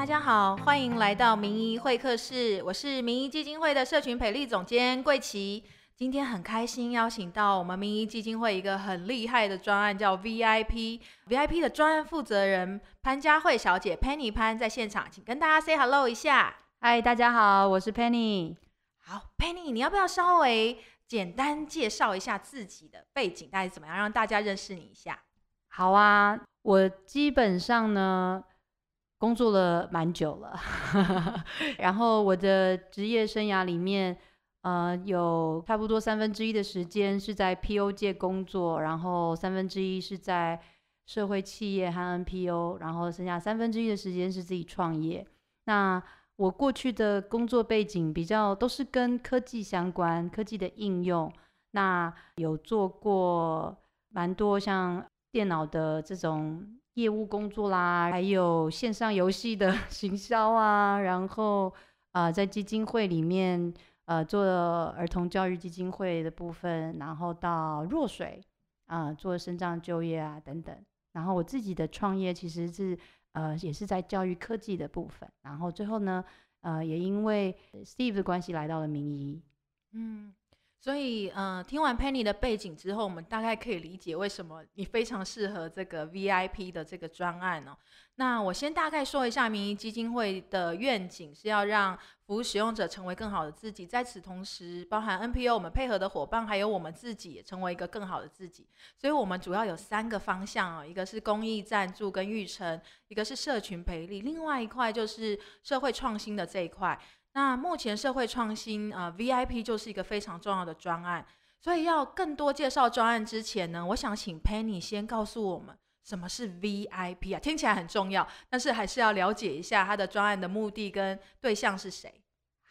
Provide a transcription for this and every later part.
大家好，欢迎来到名医会客室，我是名医基金会的社群培力总监桂琪。今天很开心邀请到我们名医基金会一个很厉害的专案，叫 VIP，VIP 的专案负责人潘佳慧小姐 Penny 潘在现场，请跟大家 say hello 一下。嗨，大家好，我是 Penny。好，Penny，你要不要稍微简单介绍一下自己的背景，大概怎么样，让大家认识你一下？好啊，我基本上呢工作了蛮久了，然后我的职业生涯里面，呃，有差不多三分之一的时间是在 PO 界工作，然后三分之一是在社会企业和 NPO，然后剩下三分之一的时间是自己创业。那我过去的工作背景比较都是跟科技相关，科技的应用，那有做过蛮多像电脑的这种业务工作啦，还有线上游戏的 行销啊，然后啊在基金会里面呃做儿童教育基金会的部分，然后到弱水啊做生障就业啊等等，然后我自己的创业其实是。呃，也是在教育科技的部分，然后最后呢，呃，也因为 Steve 的关系来到了民医，嗯。所以，呃，听完 Penny 的背景之后，我们大概可以理解为什么你非常适合这个 VIP 的这个专案哦。那我先大概说一下民营基金会的愿景，是要让服务使用者成为更好的自己。在此同时，包含 NPO 我们配合的伙伴，还有我们自己也成为一个更好的自己。所以我们主要有三个方向哦，一个是公益赞助跟育成，一个是社群培力，另外一块就是社会创新的这一块。那目前社会创新，呃，VIP 就是一个非常重要的专案，所以要更多介绍专案之前呢，我想请 Penny 先告诉我们什么是 VIP 啊？听起来很重要，但是还是要了解一下它的专案的目的跟对象是谁。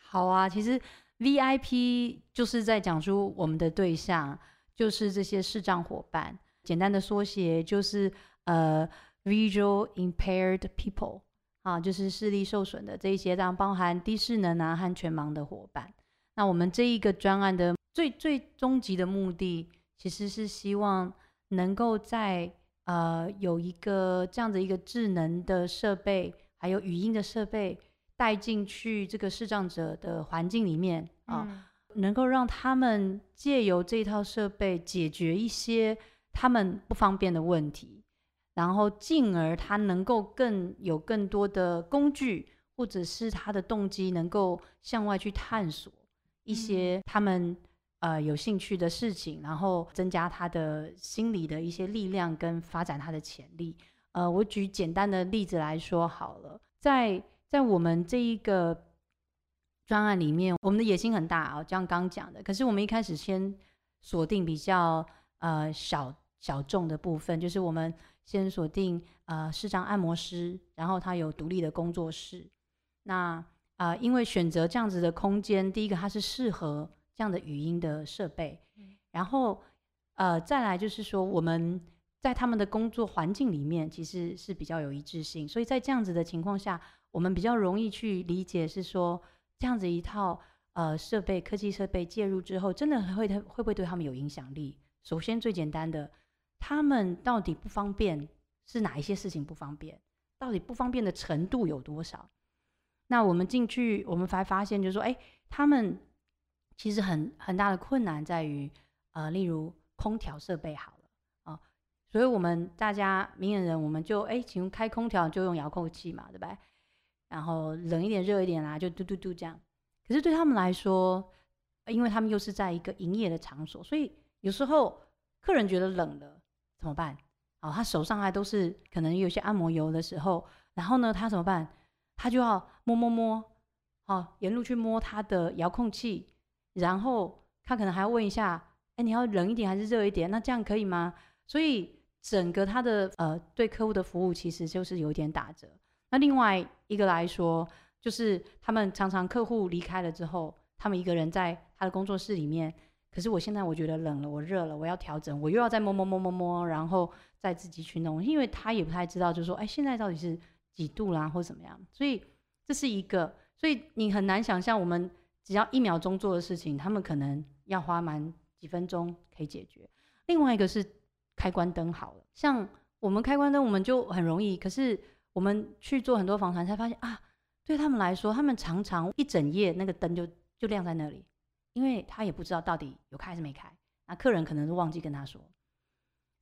好啊，其实 VIP 就是在讲出我们的对象就是这些视障伙伴，简单的缩写就是呃 Visual Impaired People。啊，就是视力受损的这一些，这样包含低视能啊和全盲的伙伴。那我们这一个专案的最最终极的目的，其实是希望能够在呃有一个这样的一个智能的设备，还有语音的设备带进去这个视障者的环境里面啊，能够让他们借由这套设备解决一些他们不方便的问题。然后进而他能够更有更多的工具，或者是他的动机能够向外去探索一些他们呃有兴趣的事情，然后增加他的心理的一些力量跟发展他的潜力。呃，我举简单的例子来说好了，在在我们这一个专案里面，我们的野心很大啊，就像刚讲的。可是我们一开始先锁定比较呃小小众的部分，就是我们。先锁定呃视障按摩师，然后他有独立的工作室。那啊，因为选择这样子的空间，第一个它是适合这样的语音的设备，然后呃再来就是说我们在他们的工作环境里面其实是比较有一致性，所以在这样子的情况下，我们比较容易去理解是说这样子一套呃设备科技设备介入之后，真的会会会不会对他们有影响力？首先最简单的。他们到底不方便是哪一些事情不方便？到底不方便的程度有多少？那我们进去，我们才发现，就是说，哎，他们其实很很大的困难在于，呃，例如空调设备好了啊，所以我们大家明眼人，我们就哎，请开空调就用遥控器嘛，对吧？然后冷一点、热一点啦，就嘟嘟嘟这样。可是对他们来说，因为他们又是在一个营业的场所，所以有时候客人觉得冷了。怎么办？哦，他手上还都是可能有些按摩油的时候，然后呢，他怎么办？他就要摸摸摸，哦，沿路去摸他的遥控器，然后他可能还要问一下，哎，你要冷一点还是热一点？那这样可以吗？所以整个他的呃对客户的服务其实就是有点打折。那另外一个来说，就是他们常常客户离开了之后，他们一个人在他的工作室里面。可是我现在我觉得冷了，我热了，我要调整，我又要再摸摸摸摸摸，然后再自己去弄，因为他也不太知道，就是说，哎，现在到底是几度啦，或怎么样？所以这是一个，所以你很难想象，我们只要一秒钟做的事情，他们可能要花满几分钟可以解决。另外一个是开关灯好了，像我们开关灯，我们就很容易，可是我们去做很多访谈，才发现啊，对他们来说，他们常常一整夜那个灯就就亮在那里，因为他也不知道到底有开还是没开，那客人可能都忘记跟他说。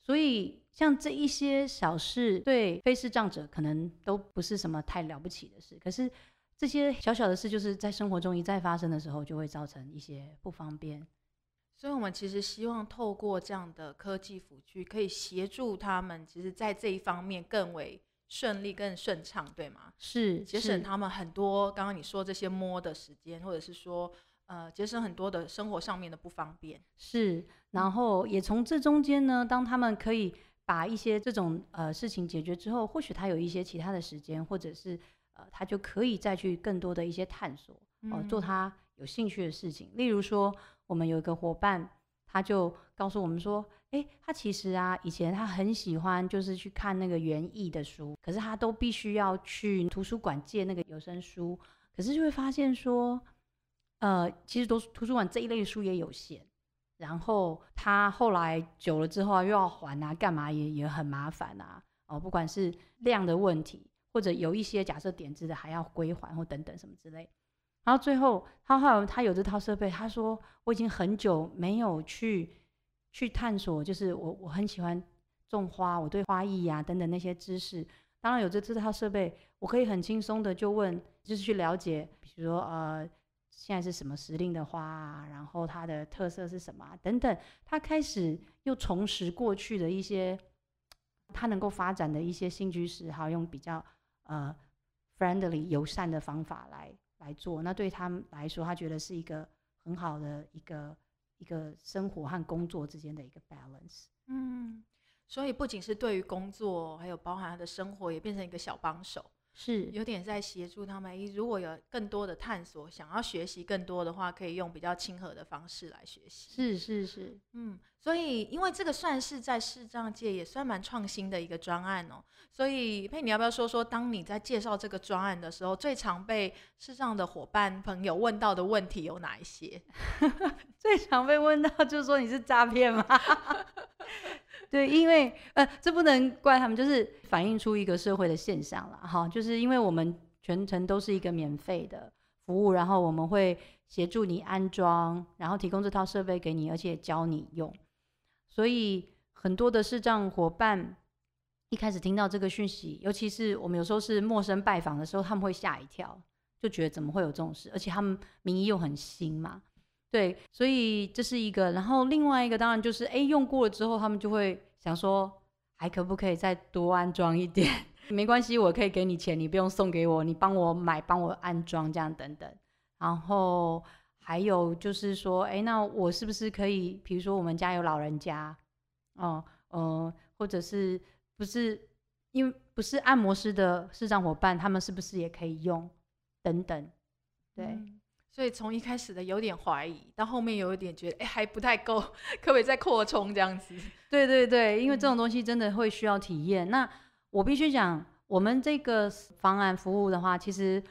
所以像这一些小事，对非视障者可能都不是什么太了不起的事，可是这些小小的事，就是在生活中一再发生的时候，就会造成一些不方便。所以，我们其实希望透过这样的科技辅具，可以协助他们，其实在这一方面更为顺利、更顺畅，对吗？是节省他们很多刚刚你说这些摸的时间，或者是说。呃，节省很多的生活上面的不方便是，然后也从这中间呢，当他们可以把一些这种呃事情解决之后，或许他有一些其他的时间，或者是呃他就可以再去更多的一些探索哦，做他有兴趣的事情。例如说，我们有一个伙伴，他就告诉我们说，哎，他其实啊，以前他很喜欢就是去看那个园艺的书，可是他都必须要去图书馆借那个有声书，可是就会发现说。呃，其实都图书馆这一类书也有限，然后他后来久了之后又要还啊，干嘛也也很麻烦啊。哦，不管是量的问题，或者有一些假设点子的还要归还或等等什么之类。然后最后他后来他有这套设备，他说我已经很久没有去去探索，就是我我很喜欢种花，我对花艺呀等等那些知识，当然有这这套设备，我可以很轻松的就问，就是去了解，比如说呃。现在是什么时令的花啊？然后它的特色是什么？等等，他开始又重拾过去的一些他能够发展的一些新居时，好用比较呃 friendly 友善的方法来来做。那对他们来说，他觉得是一个很好的一个一个生活和工作之间的一个 balance。嗯，所以不仅是对于工作，还有包含他的生活，也变成一个小帮手。是有点在协助他们。如果有更多的探索，想要学习更多的话，可以用比较亲和的方式来学习。是是是，嗯，所以因为这个算是在视障界也算蛮创新的一个专案哦。所以佩，你要不要说说，当你在介绍这个专案的时候，最常被视障的伙伴朋友问到的问题有哪一些？最常被问到就是说你是诈骗吗？对，因为呃，这不能怪他们，就是反映出一个社会的现象了哈。就是因为我们全程都是一个免费的服务，然后我们会协助你安装，然后提供这套设备给你，而且教你用。所以很多的视障伙伴一开始听到这个讯息，尤其是我们有时候是陌生拜访的时候，他们会吓一跳，就觉得怎么会有这种事？而且他们名义又很新嘛。对，所以这是一个，然后另外一个当然就是，哎，用过了之后，他们就会想说，还可不可以再多安装一点？没关系，我可以给你钱，你不用送给我，你帮我买，帮我安装这样等等。然后还有就是说，哎，那我是不是可以，比如说我们家有老人家，哦，呃，或者是不是因为不是按摩师的视障伙伴，他们是不是也可以用？等等，对。所以从一开始的有点怀疑，到后面有一点觉得，哎，还不太够，可不可以再扩充这样子？对对对，因为这种东西真的会需要体验。那我必须讲，我们这个方案服务的话，其实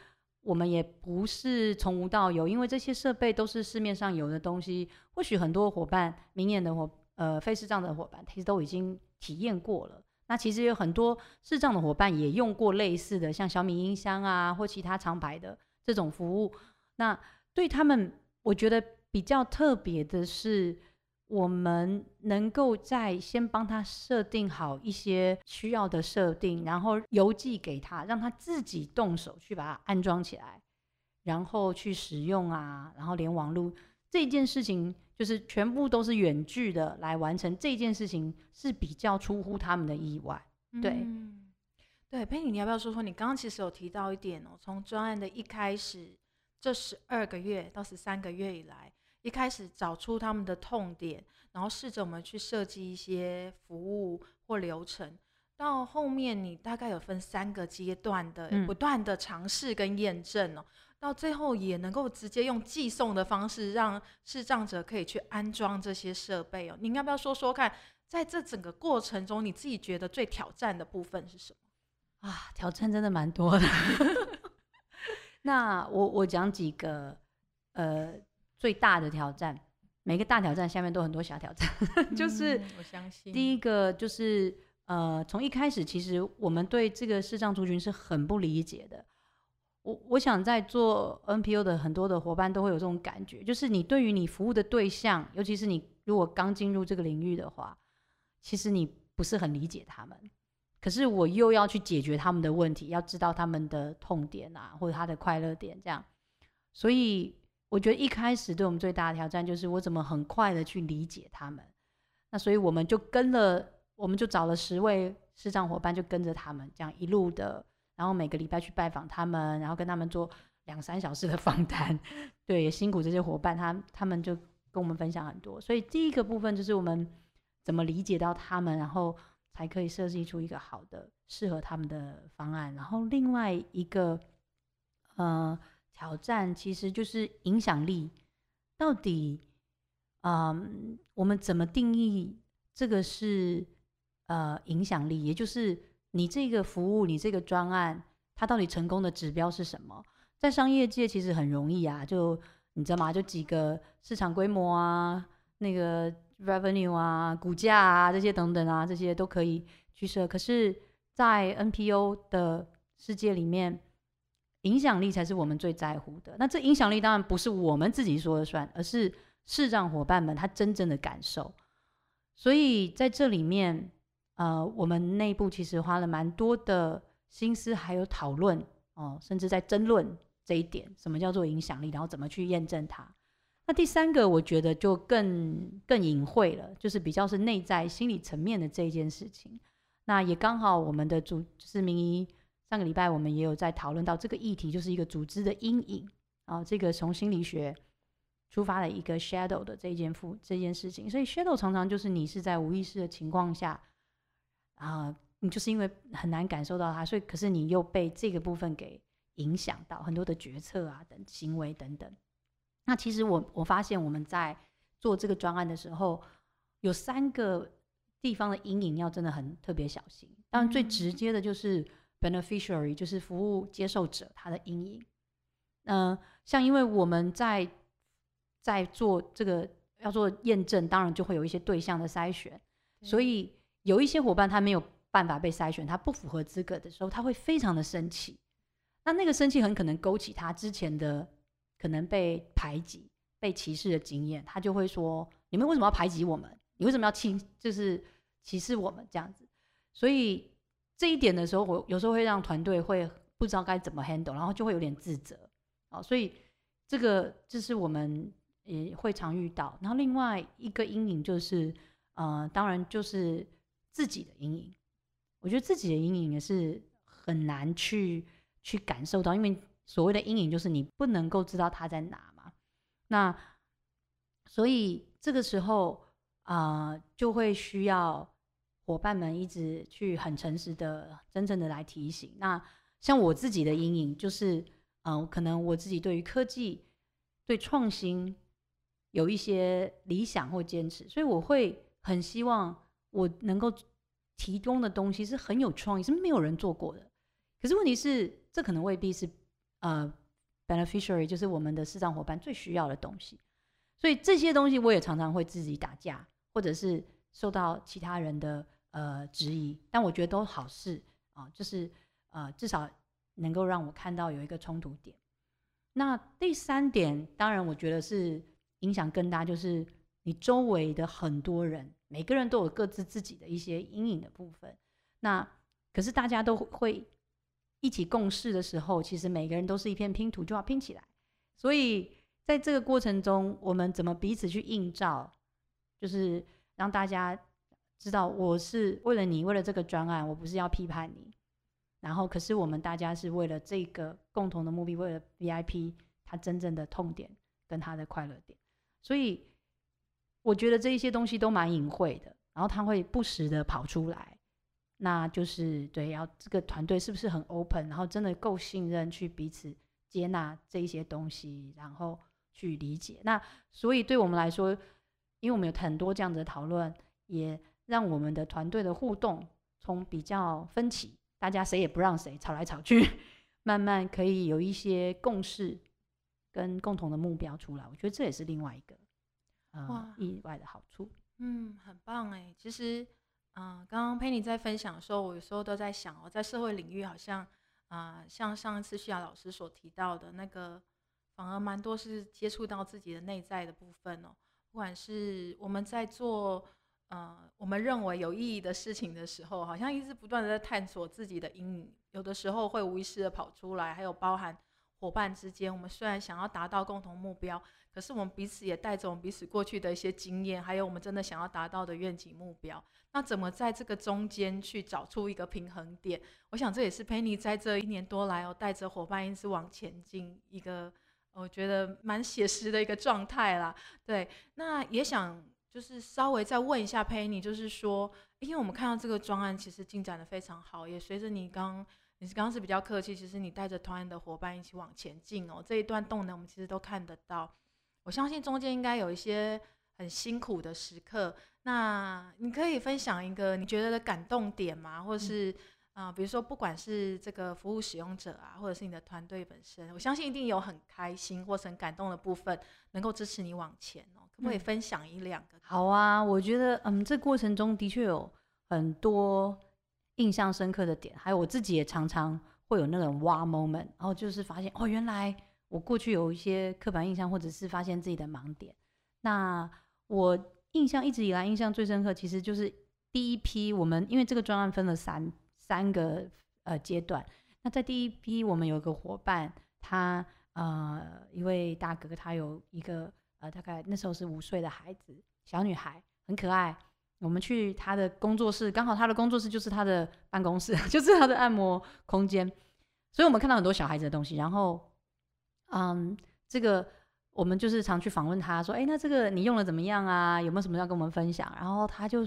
我们也不是从无到有，因为这些设备都是市面上有的东西。或许很多伙伴，明眼的伙，呃，非视障的伙伴，其实都已经体验过了。那其实有很多视障的伙伴也用过类似的，像小米音箱啊，或其他厂牌的这种服务。那对他们，我觉得比较特别的是，我们能够在先帮他设定好一些需要的设定，然后邮寄给他，让他自己动手去把它安装起来，然后去使用啊，然后连网络这件事情，就是全部都是远距的来完成这件事情，是比较出乎他们的意外。对，对，佩妮，你要不要说说？你刚刚其实有提到一点哦，从专案的一开始。这十二个月到十三个月以来，一开始找出他们的痛点，然后试着我们去设计一些服务或流程。到后面，你大概有分三个阶段的不断的尝试跟验证哦，到最后也能够直接用寄送的方式，让视障者可以去安装这些设备哦。你要不要说说看，在这整个过程中，你自己觉得最挑战的部分是什么？啊，挑战真的蛮多的。那我我讲几个呃最大的挑战，每个大挑战下面都很多小挑战，就是我相信第一个就是呃，从一开始其实我们对这个视障族群是很不理解的。我我想在做 NPO 的很多的伙伴都会有这种感觉，就是你对于你服务的对象，尤其是你如果刚进入这个领域的话，其实你不是很理解他们。可是我又要去解决他们的问题，要知道他们的痛点啊，或者他的快乐点，这样。所以我觉得一开始对我们最大的挑战就是我怎么很快的去理解他们。那所以我们就跟了，我们就找了十位视障伙伴，就跟着他们这样一路的。然后每个礼拜去拜访他们，然后跟他们做两三小时的访谈，对，也辛苦这些伙伴，他他们就跟我们分享很多。所以第一个部分就是我们怎么理解到他们，然后才可以设计出一个好的适合他们的方案。然后另外一个呃挑战其实就是影响力，到底嗯我们怎么定义这个是呃影响力，也就是。你这个服务，你这个专案，它到底成功的指标是什么？在商业界其实很容易啊，就你知道吗？就几个市场规模啊，那个 revenue 啊，股价啊，这些等等啊，这些都可以去设。可是，在 NPO 的世界里面，影响力才是我们最在乎的。那这影响力当然不是我们自己说了算，而是视障伙伴们他真正的感受。所以在这里面。呃，我们内部其实花了蛮多的心思，还有讨论哦，甚至在争论这一点，什么叫做影响力，然后怎么去验证它。那第三个，我觉得就更更隐晦了，就是比较是内在心理层面的这一件事情。那也刚好，我们的组就是明一上个礼拜我们也有在讨论到这个议题，就是一个组织的阴影啊，这个从心理学出发的一个 shadow 的这件负这件事情。所以 shadow 常常就是你是在无意识的情况下。啊，你就是因为很难感受到它，所以可是你又被这个部分给影响到很多的决策啊等行为等等。那其实我我发现我们在做这个专案的时候，有三个地方的阴影要真的很特别小心。当然最直接的就是 beneficiary，就是服务接受者他的阴影。嗯，像因为我们在在做这个要做验证，当然就会有一些对象的筛选，所以。有一些伙伴他没有办法被筛选，他不符合资格的时候，他会非常的生气。那那个生气很可能勾起他之前的可能被排挤、被歧视的经验，他就会说：“你们为什么要排挤我们？你为什么要轻就是歧视我们这样子？”所以这一点的时候，我有时候会让团队会不知道该怎么 handle，然后就会有点自责啊。所以这个就是我们也会常遇到。然后另外一个阴影就是，呃，当然就是。自己的阴影，我觉得自己的阴影也是很难去去感受到，因为所谓的阴影就是你不能够知道它在哪嘛。那所以这个时候啊，就会需要伙伴们一直去很诚实的、真正的来提醒。那像我自己的阴影就是，嗯，可能我自己对于科技、对创新有一些理想或坚持，所以我会很希望。我能够提供的东西是很有创意，是没有人做过的。可是问题是，这可能未必是呃 beneficiary，就是我们的市场伙伴最需要的东西。所以这些东西我也常常会自己打架，或者是受到其他人的呃质疑。但我觉得都好事啊，就是呃至少能够让我看到有一个冲突点。那第三点，当然我觉得是影响更大，就是你周围的很多人。每个人都有各自自己的一些阴影的部分，那可是大家都会一起共事的时候，其实每个人都是一片拼图，就要拼起来。所以在这个过程中，我们怎么彼此去映照，就是让大家知道我是为了你，为了这个专案，我不是要批判你。然后，可是我们大家是为了这个共同的目的，为了 VIP 他真正的痛点跟他的快乐点，所以。我觉得这一些东西都蛮隐晦的，然后他会不时的跑出来，那就是对，要这个团队是不是很 open，然后真的够信任去彼此接纳这一些东西，然后去理解。那所以对我们来说，因为我们有很多这样的讨论，也让我们的团队的互动从比较分歧，大家谁也不让谁，吵来吵去，慢慢可以有一些共识跟共同的目标出来。我觉得这也是另外一个。呃，意外的好处，嗯，很棒哎。其实，嗯，刚刚佩妮在分享的时候，我有时候都在想哦，在社会领域好像，啊，像上一次徐雅老师所提到的那个，反而蛮多是接触到自己的内在的部分哦。不管是我们在做，呃，我们认为有意义的事情的时候，好像一直不断的在探索自己的阴影，有的时候会无意识的跑出来，还有包含伙伴之间，我们虽然想要达到共同目标。可是我们彼此也带着我们彼此过去的一些经验，还有我们真的想要达到的愿景目标。那怎么在这个中间去找出一个平衡点？我想这也是 Penny 在这一年多来哦，带着伙伴一直往前进一个我觉得蛮写实的一个状态啦。对，那也想就是稍微再问一下 Penny，就是说，因为我们看到这个专案其实进展的非常好，也随着你刚你是刚刚是比较客气，其实你带着团员的伙伴一起往前进哦，这一段动能我们其实都看得到。我相信中间应该有一些很辛苦的时刻，那你可以分享一个你觉得的感动点吗？或者是啊，比如说不管是这个服务使用者啊，或者是你的团队本身，我相信一定有很开心或是很感动的部分，能够支持你往前哦。可不可以分享一两个？好啊，我觉得嗯，这过程中的确有很多印象深刻的点，还有我自己也常常会有那种哇 moment，然后就是发现哦，原来。我过去有一些刻板印象，或者是发现自己的盲点。那我印象一直以来印象最深刻，其实就是第一批我们，因为这个专案分了三三个呃阶段。那在第一批，我们有个伙伴，他呃一位大哥，他有一个呃大概那时候是五岁的孩子，小女孩，很可爱。我们去他的工作室，刚好他的工作室就是他的办公室，就是他的按摩空间，所以我们看到很多小孩子的东西，然后。嗯，这个我们就是常去访问他，说，哎，那这个你用的怎么样啊？有没有什么要跟我们分享？然后他就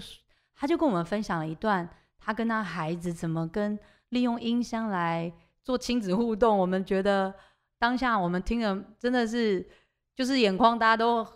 他就跟我们分享了一段他跟他孩子怎么跟利用音箱来做亲子互动。我们觉得当下我们听了真的是就是眼眶大家都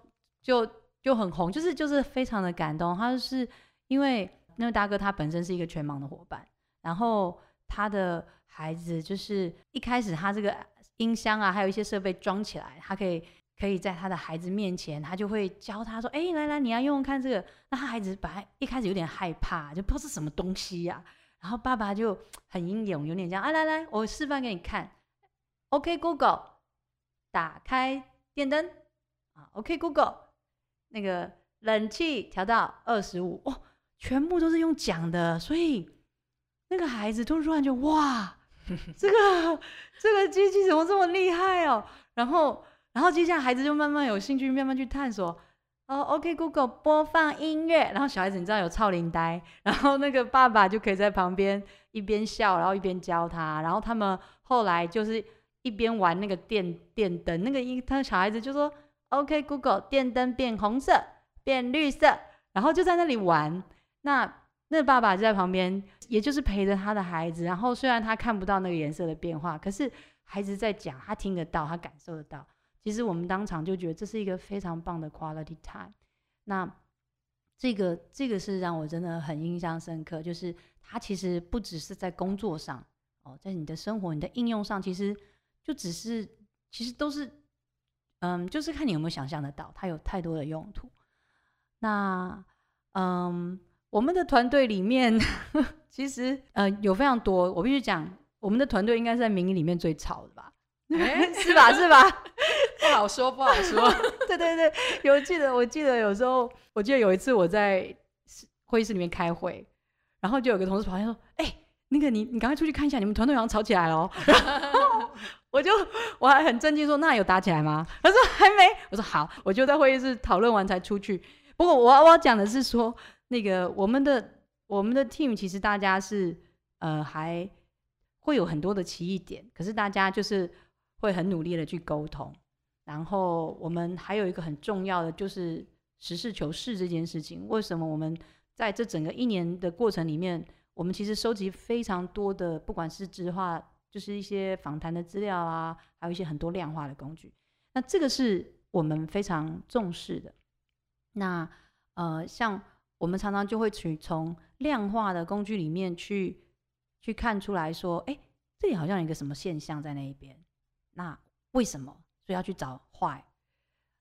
就就很红，就是就是非常的感动。他就是因为那位大哥他本身是一个全盲的伙伴，然后他的孩子就是一开始他这个。音箱啊，还有一些设备装起来，他可以可以在他的孩子面前，他就会教他说：“哎，来来，你要用用看这个。”那他孩子本来一开始有点害怕，就不知道是什么东西呀。然后爸爸就很英勇，有点这样：“啊，来来，我示范给你看。”OK，Google，打开电灯啊。OK，Google，那个冷气调到二十五。哦，全部都是用讲的，所以那个孩子突然就哇。这个这个机器怎么这么厉害哦？然后，然后接下来孩子就慢慢有兴趣，慢慢去探索。哦，OK，Google 播放音乐。然后小孩子你知道有超龄呆，然后那个爸爸就可以在旁边一边笑，然后一边教他。然后他们后来就是一边玩那个电电灯，那个一他小孩子就说 OK，Google 电灯变红色，变绿色，然后就在那里玩。那那爸爸就在旁边。也就是陪着他的孩子，然后虽然他看不到那个颜色的变化，可是孩子在讲，他听得到，他感受得到。其实我们当场就觉得这是一个非常棒的 quality time。那这个这个是让我真的很印象深刻，就是他其实不只是在工作上哦，在你的生活、你的应用上，其实就只是其实都是嗯，就是看你有没有想象得到，它有太多的用途。那嗯。我们的团队里面，其实呃有非常多，我必须讲，我们的团队应该是在民营里面最吵的吧？是吧？是吧？不好说，不好说。对对对，有记得，我记得有时候，我记得有一次我在会议室里面开会，然后就有个同事跑来说：“哎，那个你你赶快出去看一下，你们团队好像吵起来了哦。”我就我还很震惊说：“那有打起来吗？”他说：“还没。”我说：“好。”我就在会议室讨论完才出去。不过我我要讲的是说。那个我们的我们的 team 其实大家是呃还会有很多的奇异点，可是大家就是会很努力的去沟通。然后我们还有一个很重要的就是实事求是这件事情。为什么我们在这整个一年的过程里面，我们其实收集非常多的，不管是直话，就是一些访谈的资料啊，还有一些很多量化的工具。那这个是我们非常重视的。那呃像。我们常常就会去从量化的工具里面去去看出来说，哎，这里好像有一个什么现象在那一边，那为什么？所以要去找坏，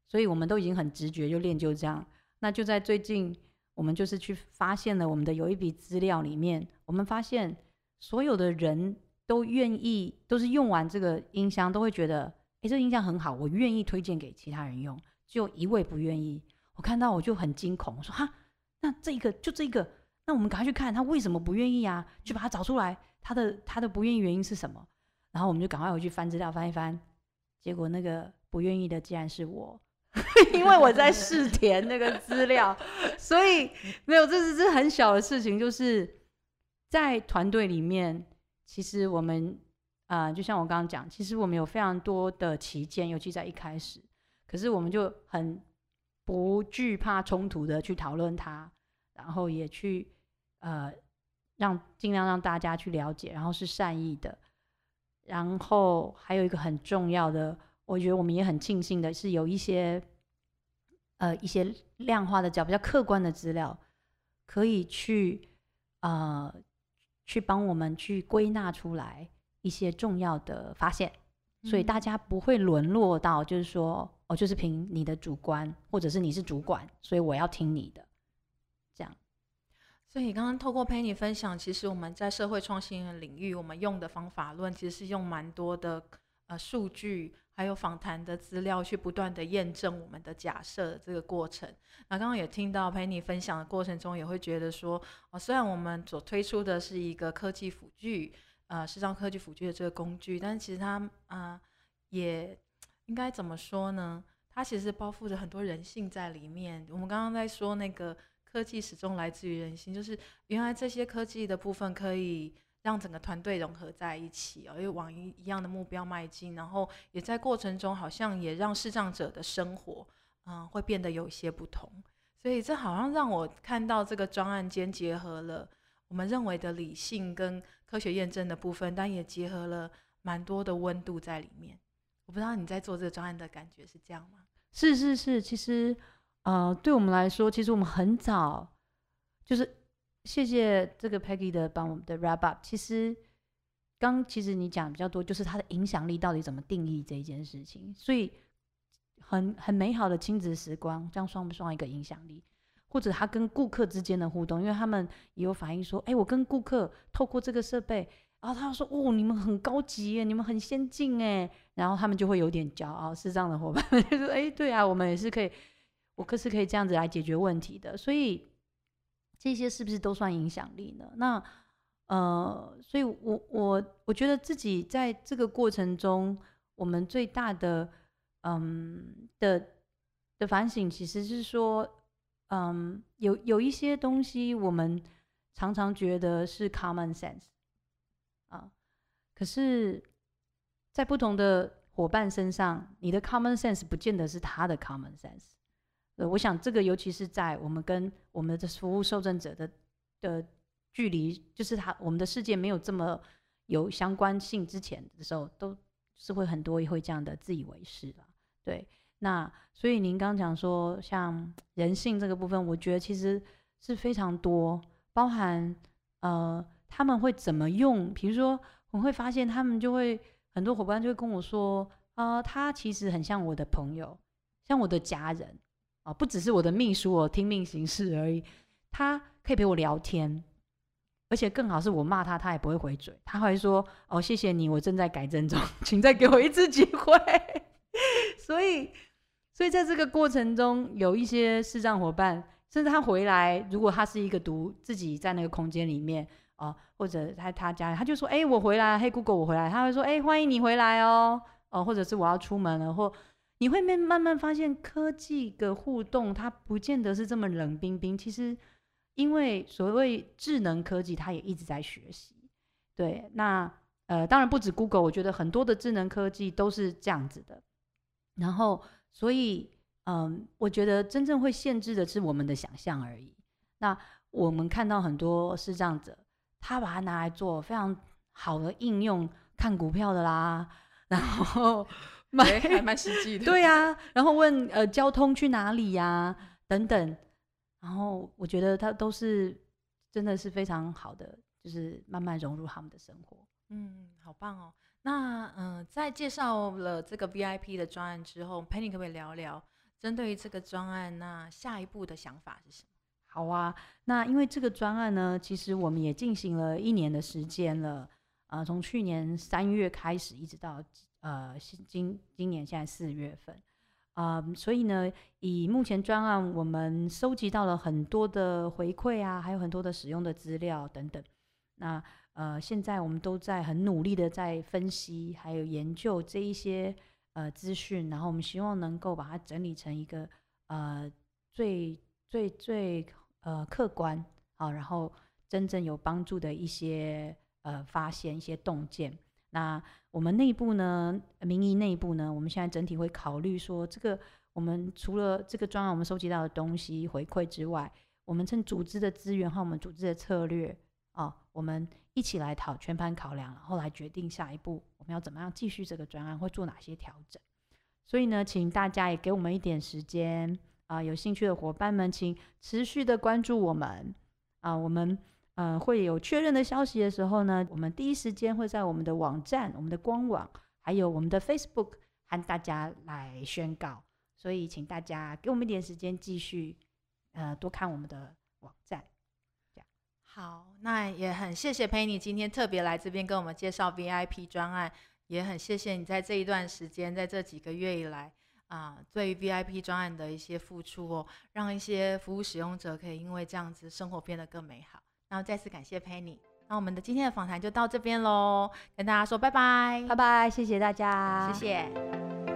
所以我们都已经很直觉就练就这样。那就在最近，我们就是去发现了我们的有一笔资料里面，我们发现所有的人都愿意，都是用完这个音箱都会觉得，哎，这个音箱很好，我愿意推荐给其他人用，就一位不愿意。我看到我就很惊恐，我说哈，那这个就这个，那我们赶快去看他为什么不愿意啊，去把它找出来，他的他的不愿意原因是什么？然后我们就赶快回去翻资料翻一翻，结果那个不愿意的竟然是我。因为我在试填那个资料，所以没有，这是这很小的事情。就是在团队里面，其实我们啊，就像我刚刚讲，其实我们有非常多的旗舰，尤其在一开始，可是我们就很不惧怕冲突的去讨论它，然后也去呃让尽量让大家去了解，然后是善意的。然后还有一个很重要的。我觉得我们也很庆幸的是，有一些呃一些量化的比较客观的资料，可以去呃去帮我们去归纳出来一些重要的发现，所以大家不会沦落到就是说哦，就是凭你的主观，或者是你是主管，所以我要听你的。这样。所以刚刚透过陪你分享，其实我们在社会创新的领域，我们用的方法论其实是用蛮多的呃数据。还有访谈的资料去不断的验证我们的假设这个过程。那刚刚也听到 Penny 分享的过程中，也会觉得说，哦，虽然我们所推出的是一个科技辅具，呃，视障科技辅具的这个工具，但其实它，啊，也应该怎么说呢？它其实包覆着很多人性在里面。我们刚刚在说那个科技始终来自于人性，就是原来这些科技的部分可以。让整个团队融合在一起哦，又往一一样的目标迈进，然后也在过程中好像也让视障者的生活，嗯，会变得有一些不同。所以这好像让我看到这个专案间结合了我们认为的理性跟科学验证的部分，但也结合了蛮多的温度在里面。我不知道你在做这个专案的感觉是这样吗？是是是，其实呃，对我们来说，其实我们很早就是。谢谢这个 Peggy 的帮我们的 wrap up。其实刚其实你讲比较多，就是它的影响力到底怎么定义这一件事情。所以很很美好的亲子时光，这样算不算一个影响力？或者他跟顾客之间的互动，因为他们也有反映说，哎，我跟顾客透过这个设备，然后他说，哦，你们很高级耶，你们很先进哎，然后他们就会有点骄傲，是这样的伙伴就说，哎，对啊，我们也是可以，我可是可以这样子来解决问题的，所以。这些是不是都算影响力呢？那呃，所以我我我觉得自己在这个过程中，我们最大的嗯的的反省，其实是说，嗯，有有一些东西我们常常觉得是 common sense 啊，可是，在不同的伙伴身上，你的 common sense 不见得是他的 common sense。呃，我想这个尤其是在我们跟我们的服务受赠者的的距离，就是他我们的世界没有这么有相关性之前的时候，都是会很多会这样的自以为是了。对，那所以您刚讲说像人性这个部分，我觉得其实是非常多，包含呃他们会怎么用，比如说我会发现他们就会很多伙伴就会跟我说，啊，他其实很像我的朋友，像我的家人。啊，不只是我的秘书，我听命行事而已。他可以陪我聊天，而且更好是我骂他，他也不会回嘴，他会说：“哦，谢谢你，我正在改正中，请再给我一次机会。”所以，所以在这个过程中，有一些视障伙伴，甚至他回来，如果他是一个独自己在那个空间里面啊，或者他他家，他就说：“哎，我回来，嘿，Google，我回来。”他会说：“哎，欢迎你回来哦。”哦，或者是我要出门了，或。你会慢慢慢发现，科技的互动它不见得是这么冷冰冰。其实，因为所谓智能科技，它也一直在学习。对，那呃，当然不止 Google，我觉得很多的智能科技都是这样子的。然后，所以，嗯，我觉得真正会限制的是我们的想象而已。那我们看到很多是这样子，他把它拿来做非常好的应用，看股票的啦，然后。还蛮实际的，对呀。然后问呃交通去哪里呀等等，然后我觉得他都是真的是非常好的，就是慢慢融入他们的生活。嗯，好棒哦。那嗯，在介绍了这个 VIP 的专案之后，Penny 可不可以聊聊针对于这个专案，那下一步的想法是什么？好啊，那因为这个专案呢，其实我们也进行了一年的时间了，呃，从去年三月开始，一直到呃今今年现在四月份，啊，所以呢，以目前专案，我们收集到了很多的回馈啊，还有很多的使用的资料等等。那呃，现在我们都在很努力的在分析，还有研究这一些呃资讯，然后我们希望能够把它整理成一个呃最最最呃客观啊，然后真正有帮助的一些呃发现一些洞见。那我们内部呢，民意内部呢，我们现在整体会考虑说，这个我们除了这个专案我们收集到的东西回馈之外，我们趁组织的资源和我们组织的策略啊，我们一起来讨全盘考量，然后来决定下一步我们要怎么样继续这个专案，会做哪些调整。所以呢，请大家也给我们一点时间啊，有兴趣的伙伴们，请持续的关注我们啊，我们。呃，会有确认的消息的时候呢，我们第一时间会在我们的网站、我们的官网，还有我们的 Facebook 和大家来宣告。所以，请大家给我们一点时间，继续呃多看我们的网站。这样好，那也很谢谢陪你今天特别来这边跟我们介绍 VIP 专案，也很谢谢你在这一段时间，在这几个月以来啊，对于 VIP 专案的一些付出哦，让一些服务使用者可以因为这样子生活变得更美好。然后再次感谢 Penny，那我们的今天的访谈就到这边喽，跟大家说拜拜，拜拜，谢谢大家，谢谢。